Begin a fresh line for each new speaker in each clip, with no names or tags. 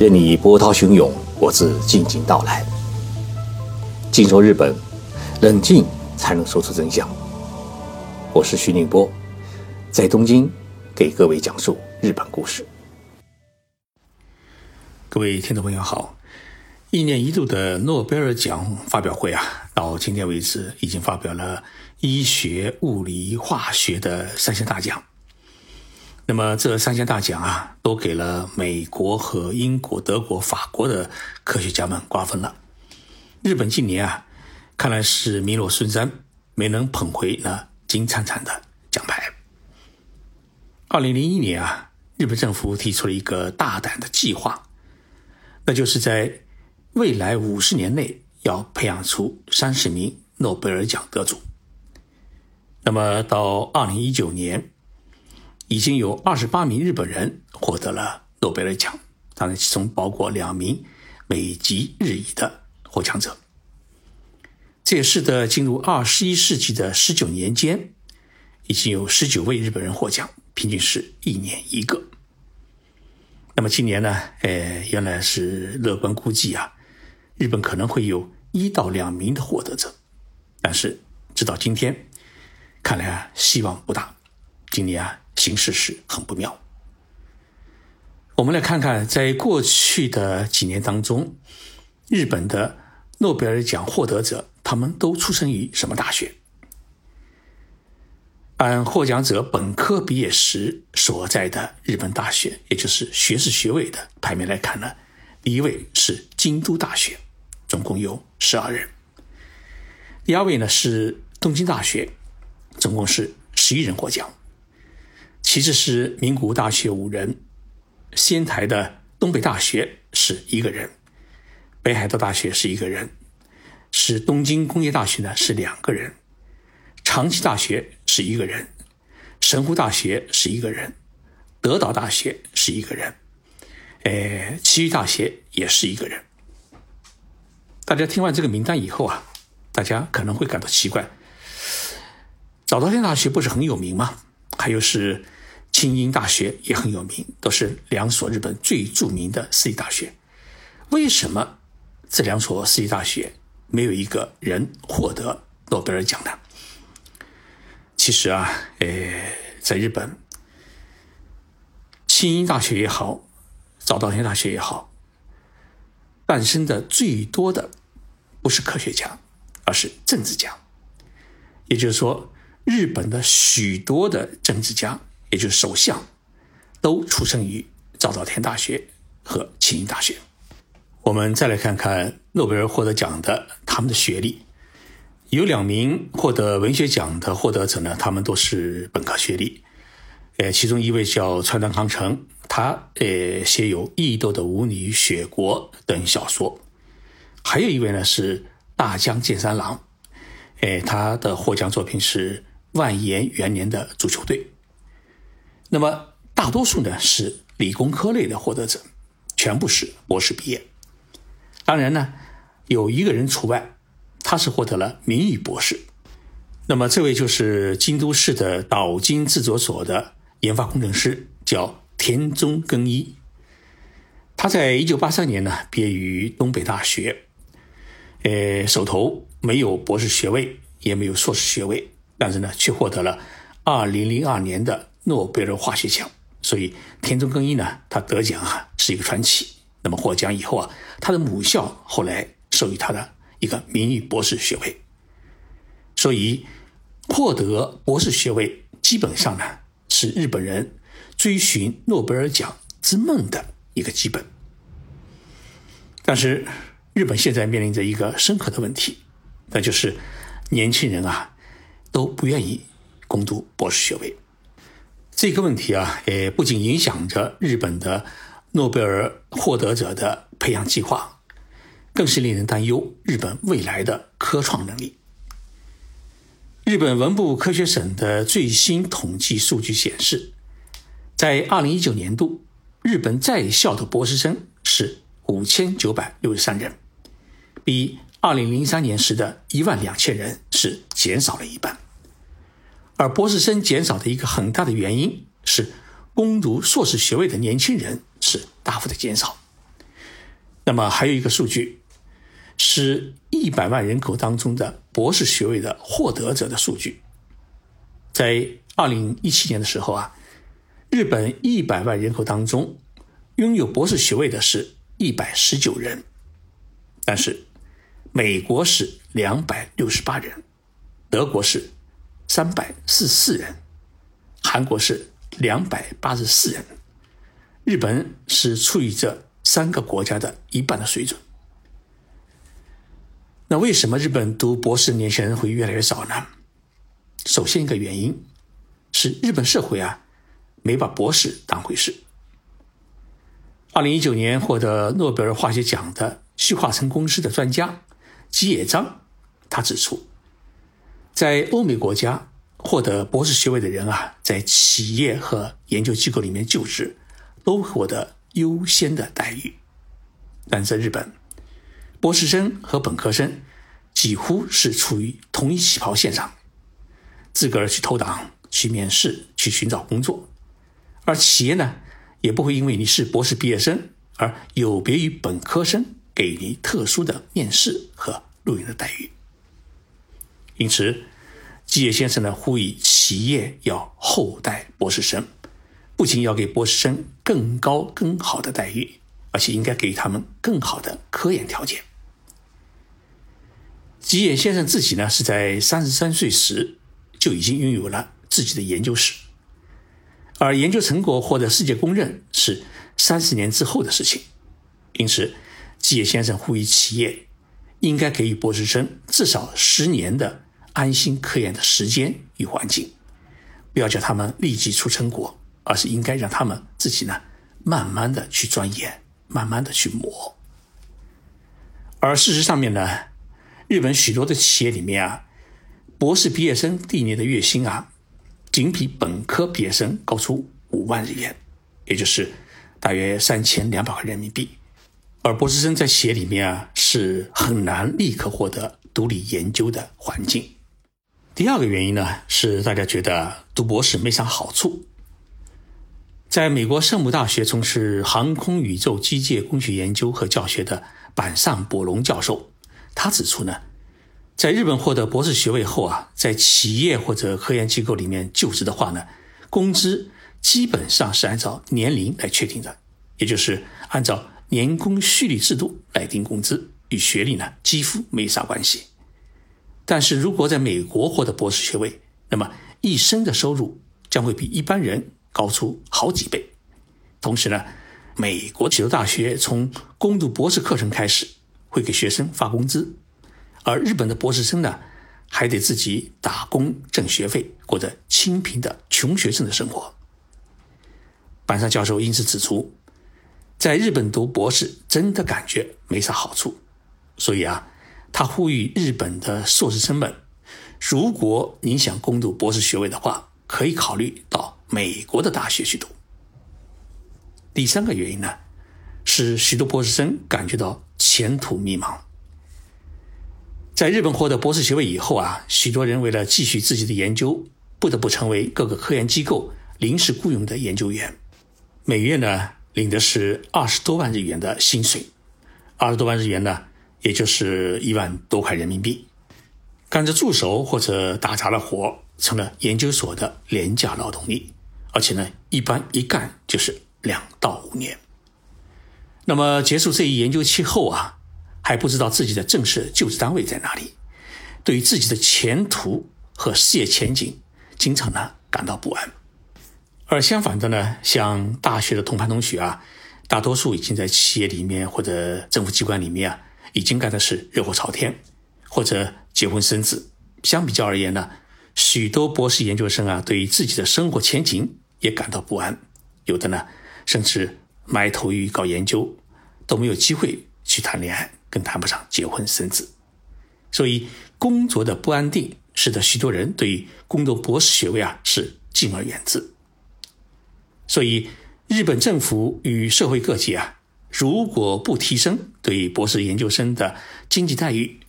任你波涛汹涌，我自静静到来。静说日本，冷静才能说出真相。我是徐宁波，在东京给各位讲述日本故事。各位听众朋友好，一年一度的诺贝尔奖发表会啊，到今天为止已经发表了医学、物理、化学的三项大奖。那么这三项大奖啊，都给了美国和英国、德国、法国的科学家们瓜分了。日本近年啊，看来是名落孙山，没能捧回那金灿灿的奖牌。二零零一年啊，日本政府提出了一个大胆的计划，那就是在未来五十年内要培养出三十名诺贝尔奖得主。那么到二零一九年。已经有二十八名日本人获得了诺贝尔奖，当然其中包括两名美籍日裔的获奖者。这也使得进入二十一世纪的十九年间，已经有十九位日本人获奖，平均是一年一个。那么今年呢？呃，原来是乐观估计啊，日本可能会有一到两名的获得者，但是直到今天，看来啊，希望不大。今年啊。形势是很不妙。我们来看看，在过去的几年当中，日本的诺贝尔奖获得者，他们都出生于什么大学？按获奖者本科毕业时所在的日本大学，也就是学士学位的排名来看呢，第一位是京都大学，总共有十二人；第二位呢是东京大学，总共是十一人获奖。其次是名古屋大学五人，仙台的东北大学是一个人，北海道大学是一个人，是东京工业大学呢是两个人，长崎大学是一个人，神户大学是一个人，德岛大学是一个人，呃，其余大学也是一个人。大家听完这个名单以后啊，大家可能会感到奇怪，早稻田大学不是很有名吗？还有是清英大学也很有名，都是两所日本最著名的私立大学。为什么这两所私立大学没有一个人获得诺贝尔奖呢？其实啊，呃，在日本，清英大学也好，早稻田大学也好，诞生的最多的不是科学家，而是政治家。也就是说。日本的许多的政治家，也就是首相，都出生于早稻田大学和庆应大学。我们再来看看诺贝尔获得奖的他们的学历，有两名获得文学奖的获得者呢，他们都是本科学历。呃，其中一位叫川端康成，他呃写有《异斗的舞女》《雪国》等小说。还有一位呢是大江健三郎，哎，他的获奖作品是。万延元年的足球队，那么大多数呢是理工科类的获得者，全部是博士毕业。当然呢，有一个人除外，他是获得了名誉博士。那么这位就是京都市的岛津制作所的研发工程师，叫田中耕一。他在一九八三年呢毕业于东北大学，呃，手头没有博士学位，也没有硕士学位。但是呢，却获得了二零零二年的诺贝尔化学奖，所以田中耕一呢，他得奖啊是一个传奇。那么获奖以后啊，他的母校后来授予他的一个名誉博士学位，所以获得博士学位基本上呢是日本人追寻诺贝尔奖之梦的一个基本。但是日本现在面临着一个深刻的问题，那就是年轻人啊。都不愿意攻读博士学位，这个问题啊，也不仅影响着日本的诺贝尔获得者的培养计划，更是令人担忧日本未来的科创能力。日本文部科学省的最新统计数据显示，在2019年度，日本在校的博士生是5963人，比。二零零三年时的一万两千人是减少了一半，而博士生减少的一个很大的原因是攻读硕士学位的年轻人是大幅的减少。那么还有一个数据，是一百万人口当中的博士学位的获得者的数据。在二零一七年的时候啊，日本一百万人口当中，拥有博士学位的是一百十九人，但是美国是两百六十八人，德国是三百四十四人，韩国是两百八十四人，日本是处于这。三个国家的一半的水准。那为什么日本读博士的年轻人会越来越少呢？首先一个原因是日本社会啊没把博士当回事。二零一九年获得诺贝尔化学奖的旭化成公司的专家吉野章，他指出，在欧美国家获得博士学位的人啊，在企业和研究机构里面就职，都获得。优先的待遇，但在日本，博士生和本科生几乎是处于同一起跑线上，自个儿去投档、去面试、去寻找工作，而企业呢，也不会因为你是博士毕业生而有别于本科生给你特殊的面试和录用的待遇。因此，基野先生呢呼吁企业要厚待博士生。不仅要给博士生更高、更好的待遇，而且应该给他们更好的科研条件。吉野先生自己呢，是在三十三岁时就已经拥有了自己的研究室，而研究成果获得世界公认是三十年之后的事情。因此，吉野先生呼吁企业应该给予博士生至少十年的安心科研的时间与环境，不要叫他们立即出成果。而是应该让他们自己呢，慢慢的去钻研，慢慢的去磨。而事实上面呢，日本许多的企业里面啊，博士毕业生第一年的月薪啊，仅比本科毕业生高出五万日元，也就是大约三千两百块人民币。而博士生在企业里面啊，是很难立刻获得独立研究的环境。第二个原因呢，是大家觉得读博士没啥好处。在美国圣母大学从事航空宇宙机械工学研究和教学的板上博隆教授，他指出呢，在日本获得博士学位后啊，在企业或者科研机构里面就职的话呢，工资基本上是按照年龄来确定的，也就是按照年功序列制度来定工资，与学历呢几乎没啥关系。但是如果在美国获得博士学位，那么一生的收入将会比一般人。高出好几倍。同时呢，美国许多大学从攻读博士课程开始会给学生发工资，而日本的博士生呢，还得自己打工挣学费，过着清贫的穷学生的生活。板上教授因此指出，在日本读博士真的感觉没啥好处，所以啊，他呼吁日本的硕士生们，如果你想攻读博士学位的话，可以考虑到。美国的大学去读。第三个原因呢，是许多博士生感觉到前途迷茫。在日本获得博士学位以后啊，许多人为了继续自己的研究，不得不成为各个科研机构临时雇佣的研究员，每月呢领的是二十多万日元的薪水，二十多万日元呢，也就是一万多块人民币，干着助手或者打杂的活，成了研究所的廉价劳动力。而且呢，一般一干就是两到五年。那么结束这一研究期后啊，还不知道自己的正式就职单位在哪里，对于自己的前途和事业前景，经常呢感到不安。而相反的呢，像大学的同班同学啊，大多数已经在企业里面或者政府机关里面啊，已经干的是热火朝天，或者结婚生子。相比较而言呢。许多博士研究生啊，对于自己的生活前景也感到不安，有的呢，甚至埋头于搞研究，都没有机会去谈恋爱，更谈不上结婚生子。所以，工作的不安定，使得许多人对于攻读博士学位啊是敬而远之。所以，日本政府与社会各界啊，如果不提升对博士研究生的经济待遇，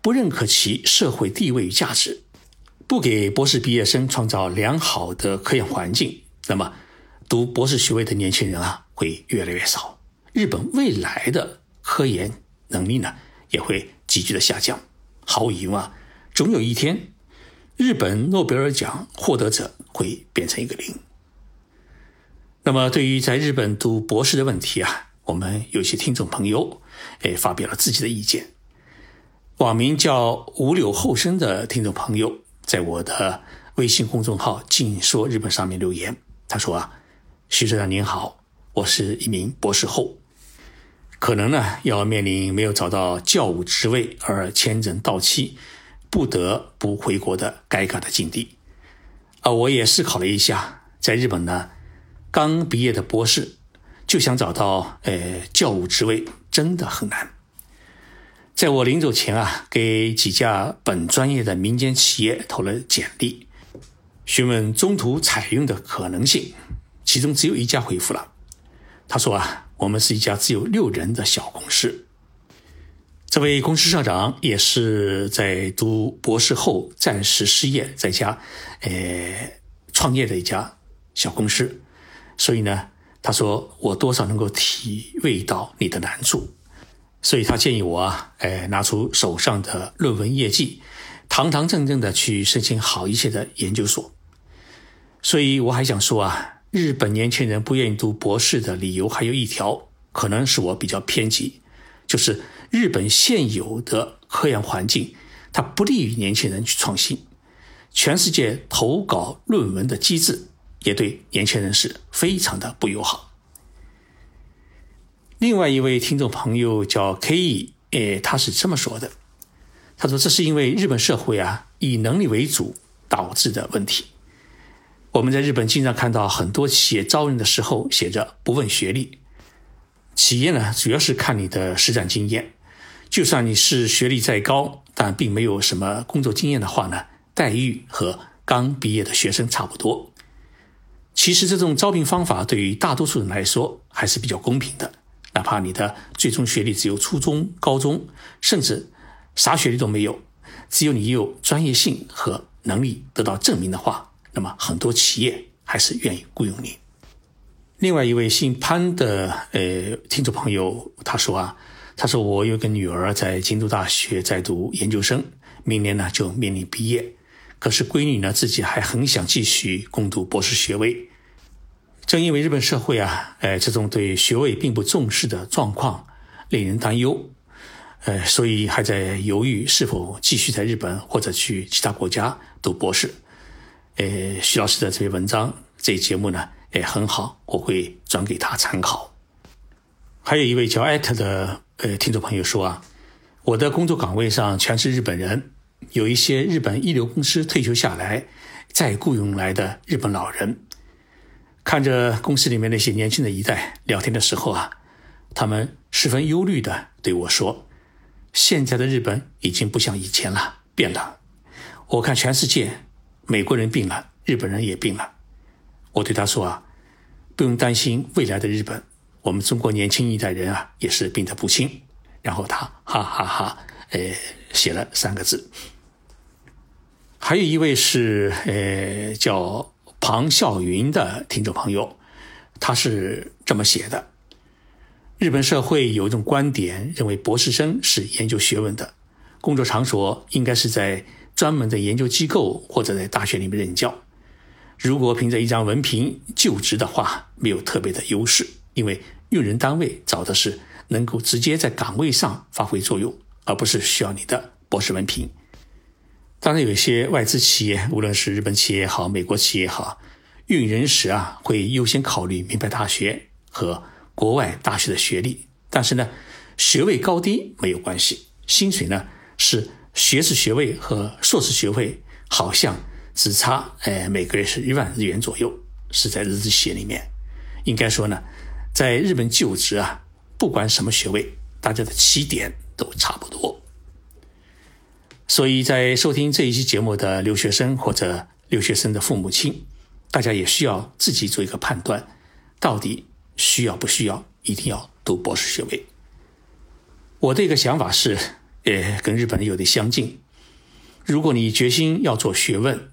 不认可其社会地位与价值。不给博士毕业生创造良好的科研环境，那么读博士学位的年轻人啊会越来越少。日本未来的科研能力呢也会急剧的下降。毫无疑问啊，总有一天，日本诺贝尔奖获得者会变成一个零。那么，对于在日本读博士的问题啊，我们有些听众朋友哎发表了自己的意见。网名叫“五柳后生”的听众朋友，在我的微信公众号“静说日本”上面留言，他说啊，徐社长您好，我是一名博士后，可能呢要面临没有找到教务职位而签证到期，不得不回国的尴尬的境地。啊，我也思考了一下，在日本呢，刚毕业的博士就想找到呃教务职位，真的很难。在我临走前啊，给几家本专业的民间企业投了简历，询问中途采用的可能性。其中只有一家回复了，他说啊，我们是一家只有六人的小公司。这位公司社长也是在读博士后暂时失业，在家呃创业的一家小公司。所以呢，他说我多少能够体味到你的难处。所以他建议我啊，哎，拿出手上的论文业绩，堂堂正正的去申请好一些的研究所。所以我还想说啊，日本年轻人不愿意读博士的理由还有一条，可能是我比较偏激，就是日本现有的科研环境，它不利于年轻人去创新。全世界投稿论文的机制也对年轻人是非常的不友好。另外一位听众朋友叫 K.E，诶，他是这么说的：“他说这是因为日本社会啊以能力为主导致的问题。我们在日本经常看到很多企业招人的时候写着不问学历，企业呢主要是看你的实战经验。就算你是学历再高，但并没有什么工作经验的话呢，待遇和刚毕业的学生差不多。其实这种招聘方法对于大多数人来说还是比较公平的。”哪怕你的最终学历只有初中、高中，甚至啥学历都没有，只有你有专业性和能力得到证明的话，那么很多企业还是愿意雇佣你。另外一位姓潘的呃听众朋友他说啊，他说我有个女儿在京都大学在读研究生，明年呢就面临毕业，可是闺女呢自己还很想继续攻读博士学位。正因为日本社会啊，呃，这种对学位并不重视的状况令人担忧，呃，所以还在犹豫是否继续在日本或者去其他国家读博士。呃，徐老师的这篇文章、这一节目呢，也很好，我会转给他参考。还有一位叫艾特的呃听众朋友说啊，我的工作岗位上全是日本人，有一些日本一流公司退休下来再雇佣来的日本老人。看着公司里面那些年轻的一代聊天的时候啊，他们十分忧虑的对我说：“现在的日本已经不像以前了，变了。我看全世界，美国人病了，日本人也病了。”我对他说：“啊，不用担心未来的日本，我们中国年轻一代人啊也是病得不轻。”然后他哈哈哈，呃，写了三个字。还有一位是呃叫。庞笑云的听众朋友，他是这么写的：日本社会有一种观点，认为博士生是研究学问的，工作场所应该是在专门的研究机构或者在大学里面任教。如果凭着一张文凭就职的话，没有特别的优势，因为用人单位找的是能够直接在岗位上发挥作用，而不是需要你的博士文凭。当然，有一些外资企业，无论是日本企业也好，美国企业也好，用人时啊，会优先考虑名牌大学和国外大学的学历。但是呢，学位高低没有关系，薪水呢是学士学位和硕士学位，好像只差哎每个月是一万日元左右，是在日资企业里面。应该说呢，在日本就职啊，不管什么学位，大家的起点都差不多。所以在收听这一期节目的留学生或者留学生的父母亲，大家也需要自己做一个判断，到底需要不需要一定要读博士学位？我的一个想法是，呃，跟日本人有点相近。如果你决心要做学问，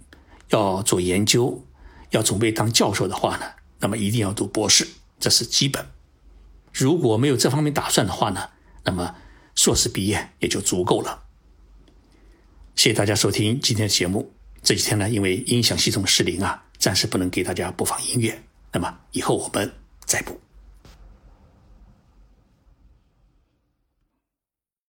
要做研究，要准备当教授的话呢，那么一定要读博士，这是基本。如果没有这方面打算的话呢，那么硕士毕业也就足够了。谢谢大家收听今天的节目。这几天呢，因为音响系统失灵啊，暂时不能给大家播放音乐。那么以后我们再补。